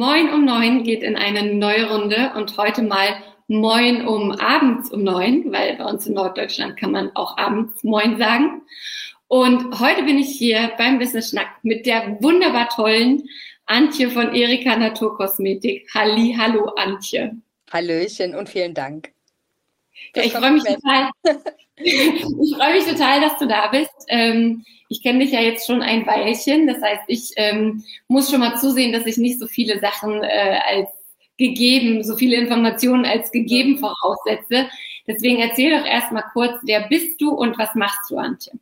Moin um neun geht in eine neue Runde und heute mal Moin um abends um neun, weil bei uns in Norddeutschland kann man auch abends Moin sagen. Und heute bin ich hier beim Business Schnack mit der wunderbar tollen Antje von Erika Naturkosmetik. Halli, hallo Antje. Hallöchen und vielen Dank. Ja, ich freue mich total. ich freue mich total, dass du da bist. Ähm, ich kenne dich ja jetzt schon ein Weilchen. Das heißt, ich ähm, muss schon mal zusehen, dass ich nicht so viele Sachen äh, als gegeben, so viele Informationen als gegeben voraussetze. Deswegen erzähl doch erstmal kurz, wer bist du und was machst du, Antje?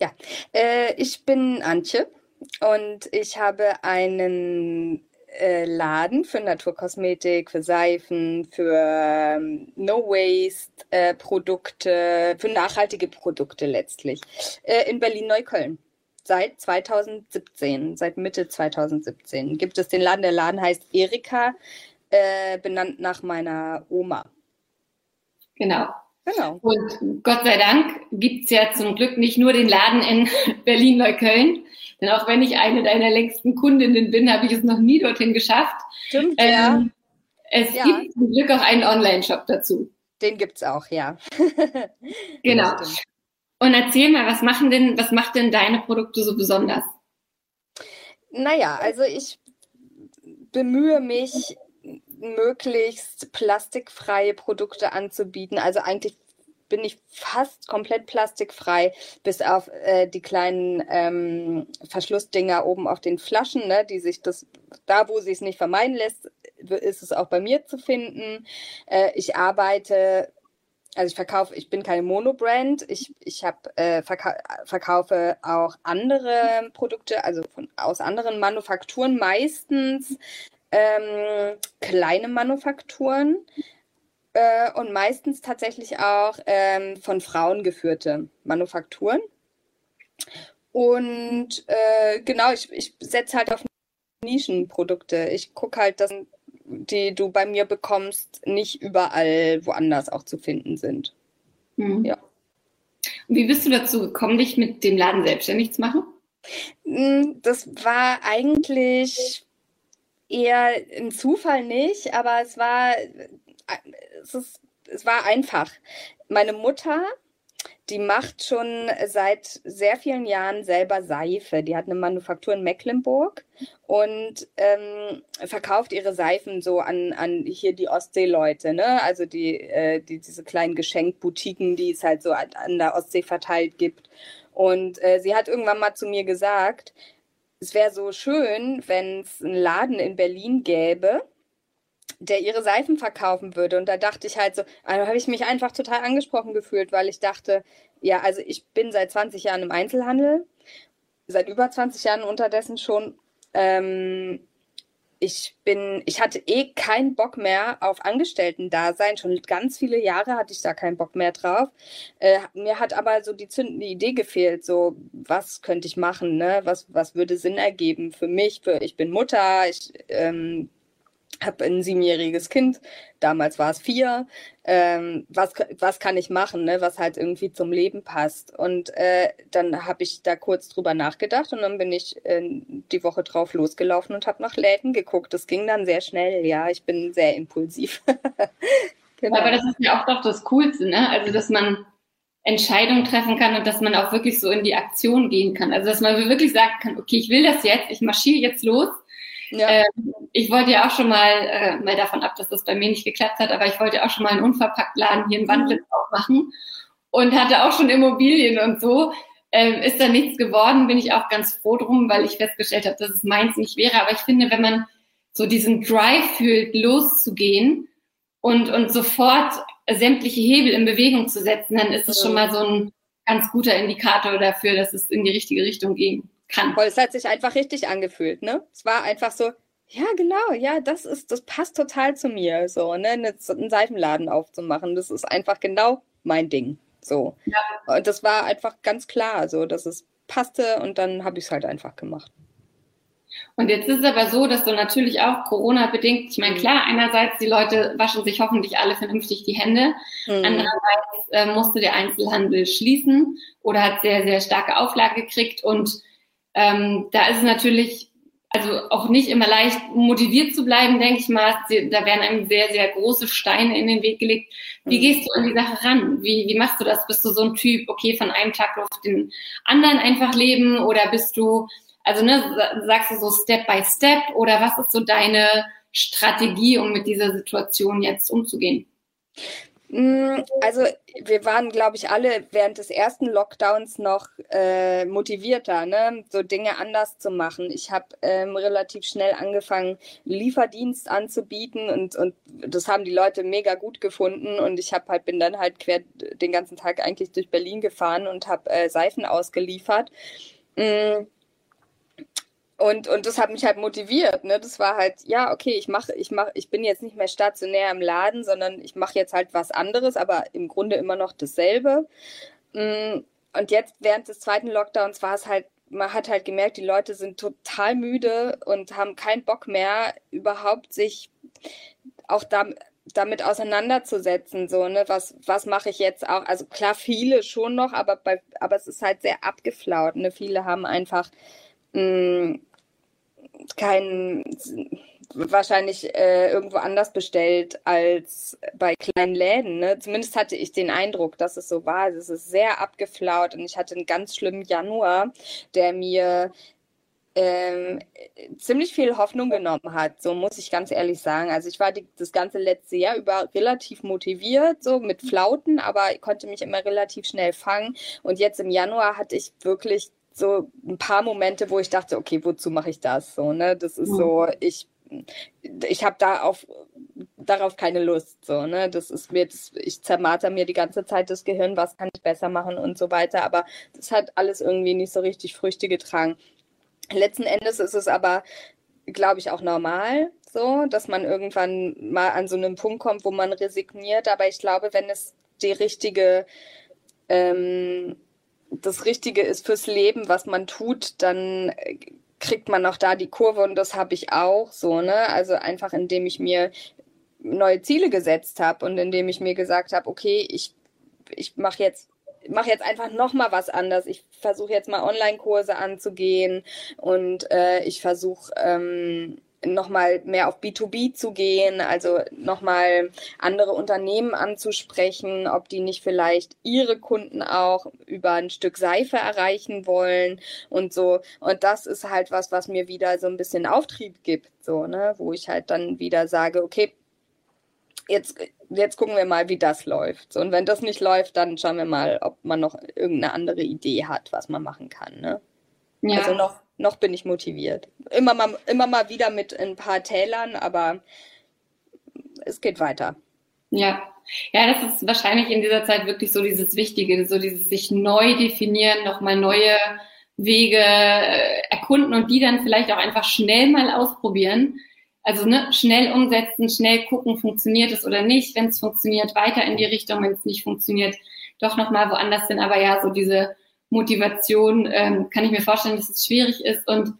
Ja, äh, ich bin Antje und ich habe einen äh, Laden für Naturkosmetik, für Seifen, für ähm, No-Waste-Produkte, äh, für nachhaltige Produkte letztlich äh, in Berlin-Neukölln. Seit 2017, seit Mitte 2017 gibt es den Laden. Der Laden heißt Erika, äh, benannt nach meiner Oma. Genau. Genau. Und Gott sei Dank gibt es ja zum Glück nicht nur den Laden in Berlin-Neukölln, denn auch wenn ich eine deiner längsten Kundinnen bin, habe ich es noch nie dorthin geschafft. Stimmt, ähm, ja. Es ja. gibt zum Glück auch einen Online-Shop dazu. Den gibt es auch, ja. genau. Und erzähl mal, was machen denn, was macht denn deine Produkte so besonders? Naja, also ich bemühe mich, möglichst plastikfreie Produkte anzubieten. Also eigentlich bin ich fast komplett plastikfrei, bis auf äh, die kleinen ähm, Verschlussdinger oben auf den Flaschen, ne, die sich das, da wo sie es nicht vermeiden lässt, ist es auch bei mir zu finden. Äh, ich arbeite, also ich verkaufe, ich bin keine Monobrand, ich, ich hab, äh, verka verkaufe auch andere Produkte, also von, aus anderen Manufakturen meistens ähm, kleine Manufakturen äh, und meistens tatsächlich auch ähm, von Frauen geführte Manufakturen. Und äh, genau, ich, ich setze halt auf Nischenprodukte. Ich gucke halt, dass die du bei mir bekommst, nicht überall woanders auch zu finden sind. Mhm. Ja. Und wie bist du dazu gekommen, dich mit dem Laden selbstständig zu machen? Hm, das war eigentlich eher ein Zufall nicht, aber es war es, ist, es war einfach. Meine Mutter, die macht schon seit sehr vielen Jahren selber Seife. Die hat eine Manufaktur in Mecklenburg und ähm, verkauft ihre Seifen so an, an hier die Ostseeleute, ne? Also die, äh, die diese kleinen Geschenkboutiquen, die es halt so an der Ostsee verteilt gibt. Und äh, sie hat irgendwann mal zu mir gesagt, es wäre so schön, wenn es einen Laden in Berlin gäbe, der ihre Seifen verkaufen würde. Und da dachte ich halt so, also habe ich mich einfach total angesprochen gefühlt, weil ich dachte, ja, also ich bin seit 20 Jahren im Einzelhandel, seit über 20 Jahren unterdessen schon. Ähm, ich bin, ich hatte eh keinen Bock mehr auf Angestellten-Dasein. Schon ganz viele Jahre hatte ich da keinen Bock mehr drauf. Äh, mir hat aber so die zündende Idee gefehlt. So, was könnte ich machen? Ne? Was, was würde Sinn ergeben für mich? Für, ich bin Mutter, ich ähm, habe ein siebenjähriges Kind, damals war es vier. Ähm, was, was kann ich machen, ne? was halt irgendwie zum Leben passt? Und äh, dann habe ich da kurz drüber nachgedacht und dann bin ich äh, die Woche drauf losgelaufen und habe nach Läden geguckt. Das ging dann sehr schnell, ja, ich bin sehr impulsiv. genau. Aber das ist ja auch doch das Coolste, ne? Also, dass man Entscheidungen treffen kann und dass man auch wirklich so in die Aktion gehen kann. Also, dass man wirklich sagen kann, okay, ich will das jetzt, ich marschiere jetzt los Ja. Ähm, ich wollte ja auch schon mal, äh, mal davon ab, dass das bei mir nicht geklappt hat, aber ich wollte auch schon mal einen Unverpacktladen hier in Wandlitz mhm. aufmachen und hatte auch schon Immobilien und so. Ähm, ist da nichts geworden, bin ich auch ganz froh drum, weil ich festgestellt habe, dass es meins nicht wäre. Aber ich finde, wenn man so diesen Drive fühlt, loszugehen und, und sofort sämtliche Hebel in Bewegung zu setzen, dann ist es schon mal so ein ganz guter Indikator dafür, dass es in die richtige Richtung gehen kann. Voll, es hat sich einfach richtig angefühlt, ne? Es war einfach so, ja, genau, ja, das ist, das passt total zu mir, so, ne, einen Seifenladen aufzumachen, das ist einfach genau mein Ding, so. Ja. Und das war einfach ganz klar, so, dass es passte und dann habe ich es halt einfach gemacht. Und jetzt ist es aber so, dass du natürlich auch Corona-bedingt, ich meine, mhm. klar, einerseits die Leute waschen sich hoffentlich alle vernünftig die Hände, mhm. andererseits äh, musste der Einzelhandel schließen oder hat sehr, sehr starke Auflage gekriegt und ähm, da ist es natürlich also auch nicht immer leicht motiviert zu bleiben, denke ich mal. Da werden einem sehr, sehr große Steine in den Weg gelegt. Wie mhm. gehst du an die Sache ran? Wie, wie machst du das? Bist du so ein Typ, okay, von einem Tag auf den anderen einfach leben oder bist du also ne, sagst du so Step by Step oder was ist so deine Strategie, um mit dieser Situation jetzt umzugehen? Mm, also wir waren, glaube ich, alle während des ersten Lockdowns noch äh, motivierter, ne? so Dinge anders zu machen. Ich habe ähm, relativ schnell angefangen, Lieferdienst anzubieten und, und das haben die Leute mega gut gefunden und ich habe halt bin dann halt quer den ganzen Tag eigentlich durch Berlin gefahren und habe äh, Seifen ausgeliefert. Mm und, und das hat mich halt motiviert. Ne? Das war halt, ja, okay, ich mache, ich mache, ich bin jetzt nicht mehr stationär im Laden, sondern ich mache jetzt halt was anderes, aber im Grunde immer noch dasselbe. Mm, und jetzt während des zweiten Lockdowns war es halt, man hat halt gemerkt, die Leute sind total müde und haben keinen Bock mehr, überhaupt sich auch damit, damit auseinanderzusetzen, so, ne, was, was mache ich jetzt auch? Also klar, viele schon noch, aber bei, aber es ist halt sehr abgeflaut, ne? Viele haben einfach mh, mm, kein wahrscheinlich äh, irgendwo anders bestellt als bei kleinen Läden. Ne? Zumindest hatte ich den Eindruck, dass es so war. Es ist sehr abgeflaut und ich hatte einen ganz schlimmen Januar, der mir ähm, ziemlich viel Hoffnung genommen hat, so muss ich ganz ehrlich sagen. Also ich war die, das ganze letzte Jahr über relativ motiviert, so mit Flauten, aber ich konnte mich immer relativ schnell fangen. Und jetzt im Januar hatte ich wirklich so ein paar Momente, wo ich dachte, okay, wozu mache ich das? So, ne? Das ist so, ich, ich habe da auf, darauf keine Lust. So, ne? Das ist mir, das, ich zermarter mir die ganze Zeit das Gehirn, was kann ich besser machen und so weiter. Aber das hat alles irgendwie nicht so richtig Früchte getragen. Letzten Endes ist es aber, glaube ich, auch normal, so, dass man irgendwann mal an so einen Punkt kommt, wo man resigniert. Aber ich glaube, wenn es die richtige ähm, das Richtige ist fürs Leben, was man tut, dann äh, kriegt man auch da die Kurve und das habe ich auch so, ne? Also einfach indem ich mir neue Ziele gesetzt habe und indem ich mir gesagt habe, okay, ich ich mache jetzt mache jetzt einfach noch mal was anders. Ich versuche jetzt mal Online-Kurse anzugehen und äh, ich versuche ähm, nochmal mehr auf B2B zu gehen, also nochmal andere Unternehmen anzusprechen, ob die nicht vielleicht ihre Kunden auch über ein Stück Seife erreichen wollen und so. Und das ist halt was, was mir wieder so ein bisschen Auftrieb gibt, so, ne, wo ich halt dann wieder sage, okay, jetzt, jetzt gucken wir mal, wie das läuft. So, und wenn das nicht läuft, dann schauen wir mal, ob man noch irgendeine andere Idee hat, was man machen kann, ne? Ja. Also noch noch bin ich motiviert. Immer mal, immer mal wieder mit ein paar Tälern, aber es geht weiter. Ja, ja, das ist wahrscheinlich in dieser Zeit wirklich so dieses Wichtige, so dieses sich neu definieren, nochmal neue Wege äh, erkunden und die dann vielleicht auch einfach schnell mal ausprobieren. Also ne, schnell umsetzen, schnell gucken, funktioniert es oder nicht. Wenn es funktioniert, weiter in die Richtung. Wenn es nicht funktioniert, doch nochmal woanders hin. Aber ja, so diese Motivation ähm, kann ich mir vorstellen, dass es schwierig ist. Und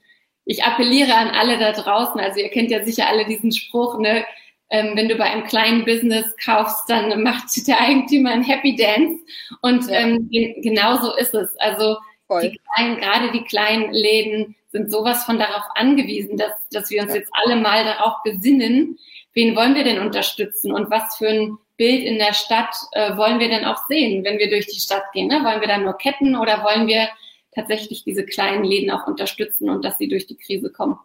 ich appelliere an alle da draußen, also ihr kennt ja sicher alle diesen Spruch, ne? Ähm, wenn du bei einem kleinen Business kaufst, dann macht der Eigentümer ein Happy Dance. Und ähm, genau so ist es. Also die kleinen, gerade die kleinen Läden sind sowas von darauf angewiesen, dass, dass wir uns ja. jetzt alle mal darauf besinnen, wen wollen wir denn unterstützen und was für ein Bild in der Stadt äh, wollen wir denn auch sehen, wenn wir durch die Stadt gehen? Ne? Wollen wir dann nur Ketten oder wollen wir tatsächlich diese kleinen Läden auch unterstützen und dass sie durch die Krise kommen?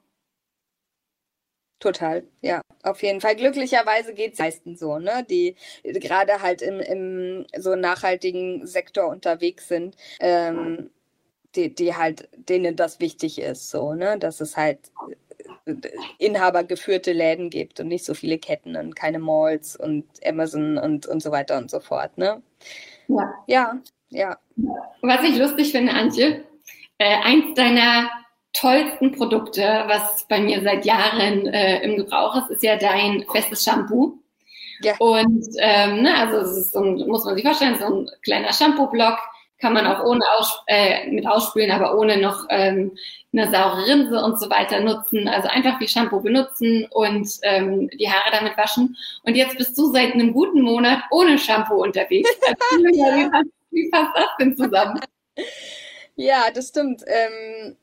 total. Ja, auf jeden Fall. Glücklicherweise geht es meistens so, ne? Die gerade halt im, im so nachhaltigen Sektor unterwegs sind, ähm, die, die halt, denen das wichtig ist, so, ne? Dass es halt inhabergeführte Läden gibt und nicht so viele Ketten und keine Malls und Amazon und, und so weiter und so fort, ne? Ja. Ja, ja. Was ich lustig finde, Antje, äh, eins deiner tollsten Produkte, was bei mir seit Jahren äh, im Gebrauch ist, ist ja dein festes Shampoo. Ja. Und ähm, ne, also es ist so ein, muss man sich vorstellen, so ein kleiner Shampoo-Block kann man auch ohne aus, äh, mit ausspülen, aber ohne noch ähm, eine saure Rinse und so weiter nutzen. Also einfach wie Shampoo benutzen und ähm, die Haare damit waschen. Und jetzt bist du seit einem guten Monat ohne Shampoo unterwegs. Also, ja. wie, passt, wie passt das denn zusammen? Ja, das stimmt. Ähm,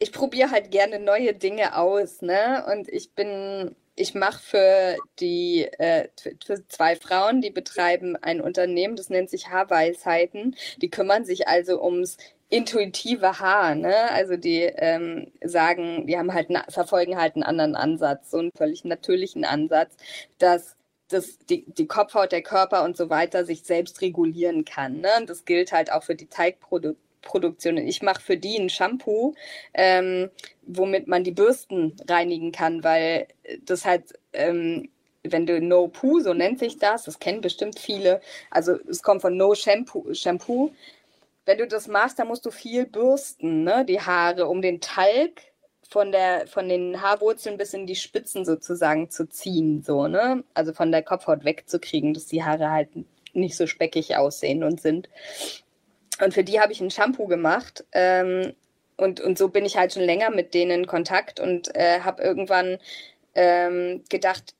ich probiere halt gerne neue Dinge aus, ne? Und ich bin, ich mache für die äh, für zwei Frauen, die betreiben ein Unternehmen, das nennt sich Haarweisheiten. Die kümmern sich also ums intuitive Haar, ne? Also die ähm, sagen, die haben halt verfolgen halt einen anderen Ansatz, so einen völlig natürlichen Ansatz, dass dass die, die Kopfhaut, der Körper und so weiter sich selbst regulieren kann. Ne? Und das gilt halt auch für die Teigprodukte Produktion. Ich mache für die ein Shampoo, ähm, womit man die Bürsten reinigen kann, weil das halt, ähm, wenn du No Poo, so nennt sich das, das kennen bestimmt viele, also es kommt von No Shampoo, Shampoo. Wenn du das machst, dann musst du viel bürsten, ne, die Haare, um den Talg von der von den Haarwurzeln bis in die Spitzen sozusagen zu ziehen, so ne, also von der Kopfhaut wegzukriegen, dass die Haare halt nicht so speckig aussehen und sind. Und für die habe ich ein Shampoo gemacht. Ähm, und, und so bin ich halt schon länger mit denen in Kontakt und äh, habe irgendwann ähm, gedacht,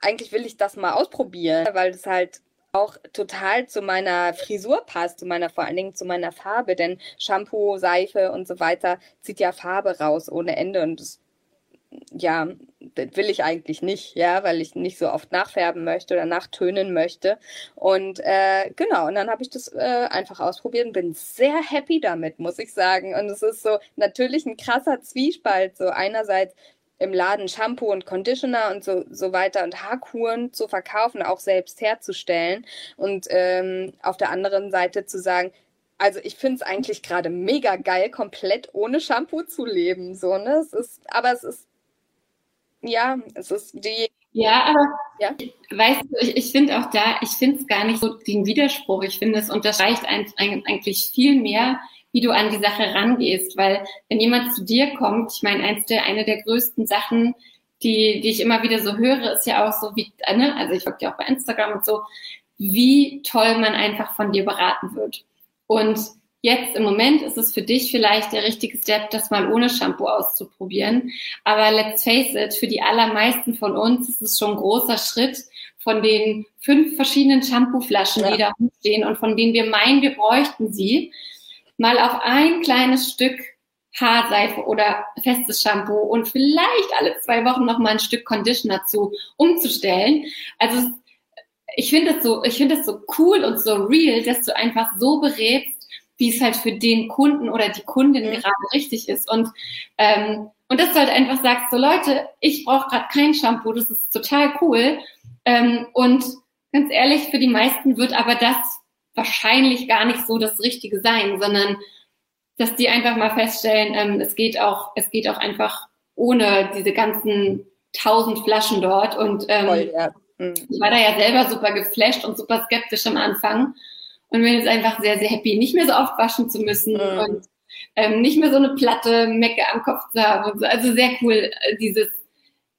eigentlich will ich das mal ausprobieren, weil es halt auch total zu meiner Frisur passt, zu meiner, vor allen Dingen zu meiner Farbe, denn Shampoo, Seife und so weiter zieht ja Farbe raus ohne Ende und das ja, das will ich eigentlich nicht, ja, weil ich nicht so oft nachfärben möchte oder nachtönen möchte. Und äh, genau, und dann habe ich das äh, einfach ausprobiert und bin sehr happy damit, muss ich sagen. Und es ist so natürlich ein krasser Zwiespalt. So einerseits im Laden Shampoo und Conditioner und so, so weiter und Haarkuren zu verkaufen, auch selbst herzustellen. Und ähm, auf der anderen Seite zu sagen, also ich finde es eigentlich gerade mega geil, komplett ohne Shampoo zu leben. So, ne? Es ist, aber es ist ja, es ist die. Ja, aber ja? weißt du, ich, ich finde auch da, ich finde es gar nicht so den Widerspruch. Ich finde, es unterstreicht eigentlich viel mehr, wie du an die Sache rangehst. Weil wenn jemand zu dir kommt, ich meine, eins der, eine der größten Sachen, die, die ich immer wieder so höre, ist ja auch so wie, ne, also ich folge dir auch bei Instagram und so, wie toll man einfach von dir beraten wird. Und Jetzt im Moment ist es für dich vielleicht der richtige Step, das mal ohne Shampoo auszuprobieren. Aber let's face it, für die allermeisten von uns ist es schon ein großer Schritt von den fünf verschiedenen Shampooflaschen, ja. die da rumstehen und von denen wir meinen, wir bräuchten sie, mal auf ein kleines Stück Haarseife oder festes Shampoo und vielleicht alle zwei Wochen noch mal ein Stück Conditioner zu umzustellen. Also ich finde es so, ich finde es so cool und so real, dass du einfach so berätst, wie es halt für den Kunden oder die Kundin mhm. gerade richtig ist. Und, ähm, und dass du halt einfach sagst, so Leute, ich brauche gerade kein Shampoo, das ist total cool. Ähm, und ganz ehrlich, für die meisten wird aber das wahrscheinlich gar nicht so das Richtige sein, sondern dass die einfach mal feststellen, ähm, es geht auch, es geht auch einfach ohne diese ganzen tausend Flaschen dort. Und ähm, Voll, ja. mhm. ich war da ja selber super geflasht und super skeptisch am Anfang und bin jetzt einfach sehr, sehr happy, nicht mehr so oft waschen zu müssen mhm. und ähm, nicht mehr so eine platte Mecke am Kopf zu haben. So. Also sehr cool, äh, dieses,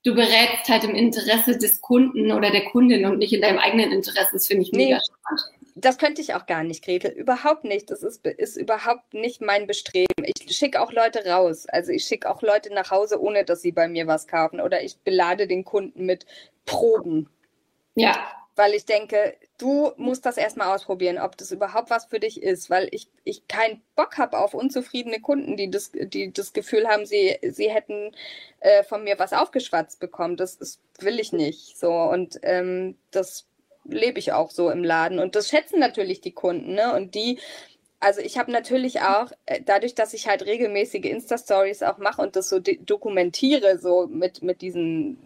du berätst halt im Interesse des Kunden oder der Kundin und nicht in deinem eigenen Interesse. Das finde ich mega spannend. Das könnte ich auch gar nicht, Gretel. Überhaupt nicht. Das ist, ist überhaupt nicht mein Bestreben. Ich schicke auch Leute raus. Also ich schicke auch Leute nach Hause, ohne dass sie bei mir was kaufen. Oder ich belade den Kunden mit Proben. Ja weil ich denke, du musst das erstmal ausprobieren, ob das überhaupt was für dich ist, weil ich, ich keinen Bock habe auf unzufriedene Kunden, die das, die das Gefühl haben, sie, sie hätten äh, von mir was aufgeschwatzt bekommen. Das, das will ich nicht. So, und ähm, das lebe ich auch so im Laden. Und das schätzen natürlich die Kunden, ne? Und die also ich habe natürlich auch, äh, dadurch, dass ich halt regelmäßige Insta-Stories auch mache und das so dokumentiere, so mit, mit diesen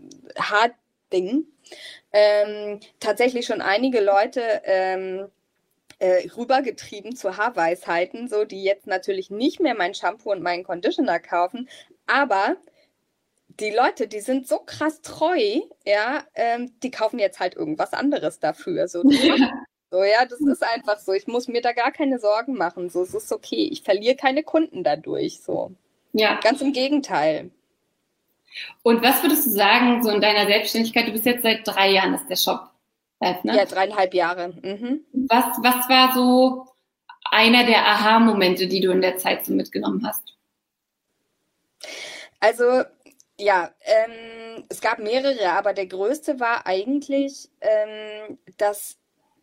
Hard-Dingen, ähm, tatsächlich schon einige Leute ähm, äh, rübergetrieben zu Haarweisheiten, so die jetzt natürlich nicht mehr mein Shampoo und meinen Conditioner kaufen, aber die Leute, die sind so krass treu, ja, ähm, die kaufen jetzt halt irgendwas anderes dafür. So, so, ja, das ist einfach so. Ich muss mir da gar keine Sorgen machen. So, es ist okay. Ich verliere keine Kunden dadurch. So. Ja. Ganz im Gegenteil. Und was würdest du sagen, so in deiner Selbstständigkeit? Du bist jetzt seit drei Jahren, ist der Shop ne? Ja, dreieinhalb Jahre. Mhm. Was, was war so einer der Aha-Momente, die du in der Zeit so mitgenommen hast? Also, ja, ähm, es gab mehrere, aber der größte war eigentlich, ähm, dass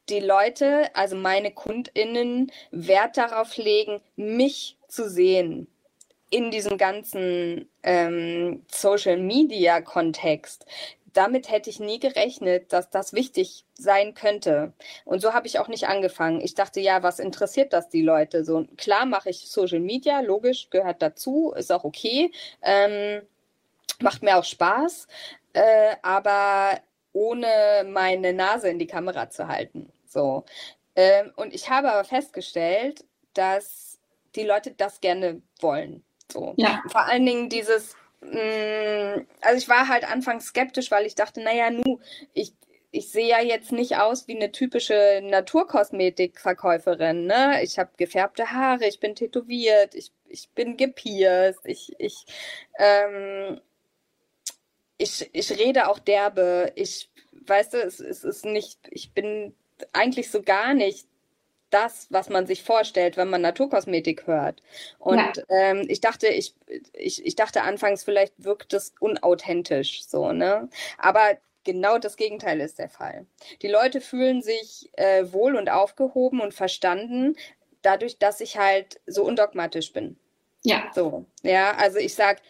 die Leute, also meine KundInnen, Wert darauf legen, mich zu sehen in diesem ganzen ähm, Social Media Kontext. Damit hätte ich nie gerechnet, dass das wichtig sein könnte. Und so habe ich auch nicht angefangen. Ich dachte, ja, was interessiert das die Leute? So klar mache ich Social Media, logisch, gehört dazu, ist auch okay, ähm, macht mir auch Spaß, äh, aber ohne meine Nase in die Kamera zu halten. So. Ähm, und ich habe aber festgestellt, dass die Leute das gerne wollen. So. Ja. Vor allen Dingen dieses, mh, mm, also ich war halt anfangs skeptisch, weil ich dachte, naja, nu, ich, ich sehe ja jetzt nicht aus wie eine typische Naturkosmetikverkäuferin. Ne? Ich habe gefärbte Haare, ich bin tätowiert, ich, ich bin gepierst, ich, ich, ähm, ich, ich rede auch derbe. Ich, weißt du, es, es ist nicht, ich bin eigentlich so gar nicht das, was man sich vorstellt, wenn man Naturkosmetik hört. Und ja. ähm, ich dachte, ich, ich, ich dachte anfangs, vielleicht wirkt es unauthentisch so, ne? Aber genau das Gegenteil ist der Fall. Die Leute fühlen sich äh, wohl und aufgehoben und verstanden, dadurch, dass ich halt so undogmatisch bin. Ja. So, ja, also ich sag,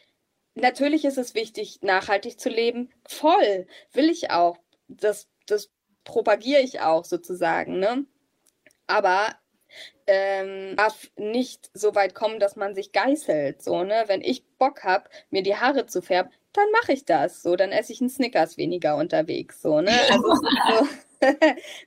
natürlich ist es wichtig, nachhaltig zu leben. Voll, will ich auch. Das, das propagiere ich auch sozusagen, ne? Aber ähm, darf nicht so weit kommen, dass man sich geißelt. So, ne? Wenn ich Bock habe, mir die Haare zu färben, dann mache ich das. So, dann esse ich einen Snickers weniger unterwegs. So, ne? Also so,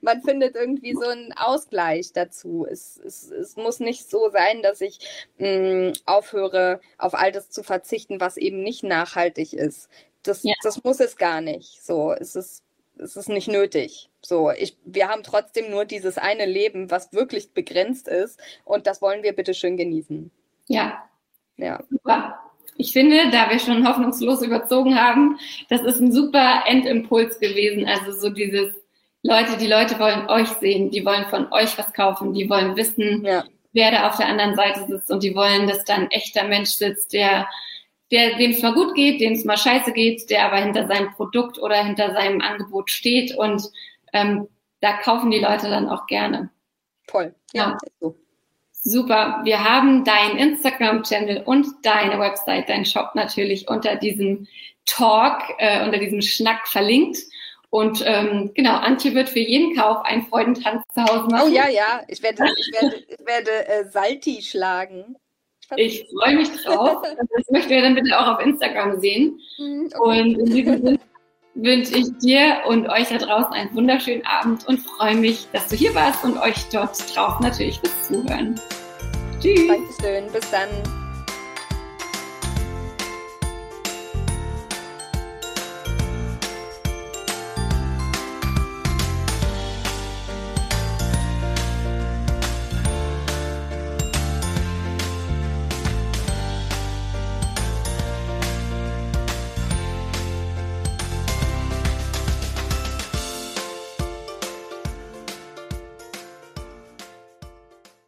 man findet irgendwie so einen Ausgleich dazu. Es, es, es muss nicht so sein, dass ich mh, mm, aufhöre, auf all das zu verzichten, was eben nicht nachhaltig ist. Das, ja. das muss es gar nicht. So, es ist es ist nicht nötig. So, ich, wir haben trotzdem nur dieses eine Leben, was wirklich begrenzt ist und das wollen wir bitte schön genießen. Ja. Ja. Super. Ich finde, da wir schon hoffnungslos überzogen haben, das ist ein super Endimpuls gewesen. Also so dieses Leute, die Leute wollen euch sehen, die wollen von euch was kaufen, die wollen wissen, ja. wer da auf der anderen Seite sitzt und die wollen, dass da ein echter Mensch sitzt, der der, dem es mal gut geht, dem es mal scheiße geht, der aber hinter seinem Produkt oder hinter seinem Angebot steht und ähm, da kaufen die Leute dann auch gerne. Toll. Ja. ja. Super. Wir haben deinen Instagram-Channel und deine Website, deinen Shop natürlich unter diesem Talk, äh, unter diesem Schnack verlinkt. Und ähm, genau, Antje wird für jeden Kauf einen Freudentanz zu Hause machen. Oh ja, ja, ich werde, ich werde, ich werde äh, Salti schlagen. Ich freue mich drauf. Das möchten wir dann bitte auch auf Instagram sehen. Mhm, okay. Und in diesem Sinne wünsche ich dir und euch da draußen einen wunderschönen Abend und freue mich, dass du hier warst und euch dort draußen natürlich fürs Zuhören. Tschüss. Dankeschön. Bis dann.